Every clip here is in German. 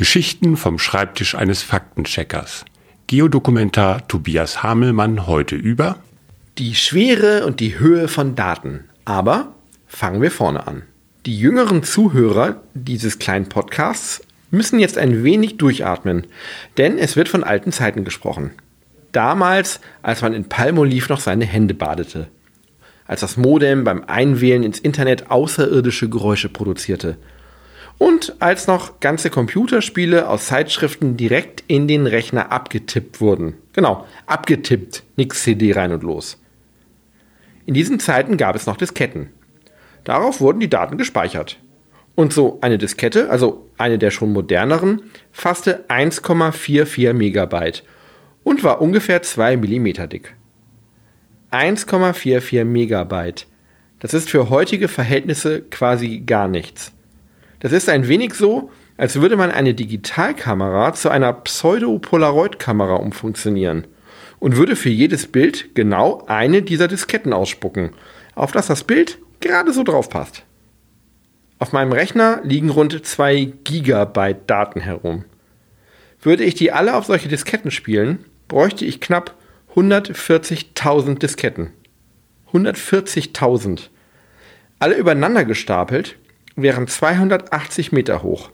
Geschichten vom Schreibtisch eines Faktencheckers. Geodokumentar Tobias Hamelmann heute über die Schwere und die Höhe von Daten. Aber fangen wir vorne an. Die jüngeren Zuhörer dieses kleinen Podcasts müssen jetzt ein wenig durchatmen, denn es wird von alten Zeiten gesprochen. Damals, als man in Palmoliv noch seine Hände badete. Als das Modem beim Einwählen ins Internet außerirdische Geräusche produzierte und als noch ganze Computerspiele aus Zeitschriften direkt in den Rechner abgetippt wurden. Genau, abgetippt, nix CD rein und los. In diesen Zeiten gab es noch Disketten. Darauf wurden die Daten gespeichert. Und so eine Diskette, also eine der schon moderneren, fasste 1,44 Megabyte und war ungefähr 2 mm dick. 1,44 Megabyte. Das ist für heutige Verhältnisse quasi gar nichts. Das ist ein wenig so, als würde man eine Digitalkamera zu einer Pseudo-Polaroid-Kamera umfunktionieren und würde für jedes Bild genau eine dieser Disketten ausspucken, auf das das Bild gerade so drauf passt. Auf meinem Rechner liegen rund 2 Gigabyte Daten herum. Würde ich die alle auf solche Disketten spielen, bräuchte ich knapp 140.000 Disketten. 140.000. Alle übereinander gestapelt wären 280 Meter hoch.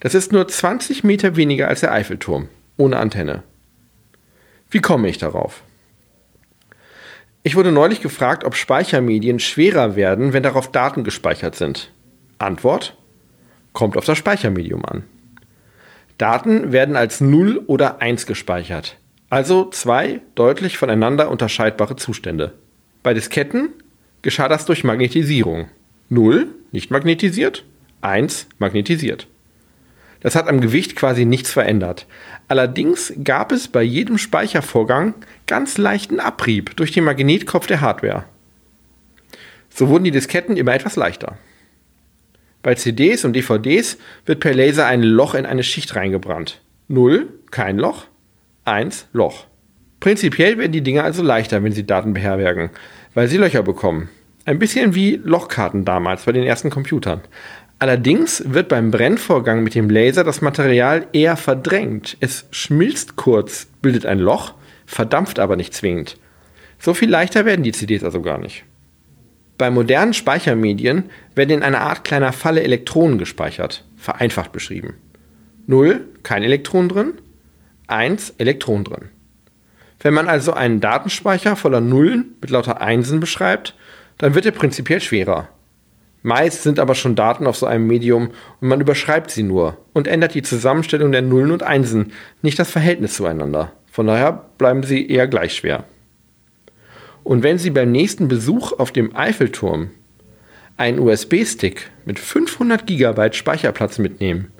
Das ist nur 20 Meter weniger als der Eiffelturm, ohne Antenne. Wie komme ich darauf? Ich wurde neulich gefragt, ob Speichermedien schwerer werden, wenn darauf Daten gespeichert sind. Antwort? Kommt auf das Speichermedium an. Daten werden als 0 oder 1 gespeichert, also zwei deutlich voneinander unterscheidbare Zustände. Bei Disketten geschah das durch Magnetisierung. 0 nicht magnetisiert, 1 magnetisiert. Das hat am Gewicht quasi nichts verändert. Allerdings gab es bei jedem Speichervorgang ganz leichten Abrieb durch den Magnetkopf der Hardware. So wurden die Disketten immer etwas leichter. Bei CDs und DVDs wird per Laser ein Loch in eine Schicht reingebrannt. 0, kein Loch. 1, Loch. Prinzipiell werden die Dinger also leichter, wenn sie Daten beherbergen, weil sie Löcher bekommen. Ein bisschen wie Lochkarten damals bei den ersten Computern. Allerdings wird beim Brennvorgang mit dem Laser das Material eher verdrängt. Es schmilzt kurz, bildet ein Loch, verdampft aber nicht zwingend. So viel leichter werden die CDs also gar nicht. Bei modernen Speichermedien werden in einer Art kleiner Falle Elektronen gespeichert, vereinfacht beschrieben. 0, kein Elektron drin, 1, Elektron drin. Wenn man also einen Datenspeicher voller Nullen mit lauter Einsen beschreibt, dann wird er prinzipiell schwerer. Meist sind aber schon Daten auf so einem Medium und man überschreibt sie nur und ändert die Zusammenstellung der Nullen und Einsen, nicht das Verhältnis zueinander. Von daher bleiben sie eher gleich schwer. Und wenn Sie beim nächsten Besuch auf dem Eiffelturm einen USB-Stick mit 500 GB Speicherplatz mitnehmen,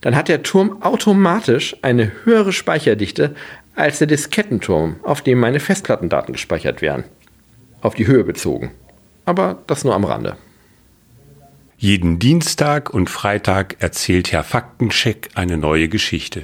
dann hat der Turm automatisch eine höhere Speicherdichte als der Diskettenturm, auf dem meine Festplattendaten gespeichert werden. Auf die Höhe bezogen aber das nur am Rande. Jeden Dienstag und Freitag erzählt Herr Faktencheck eine neue Geschichte.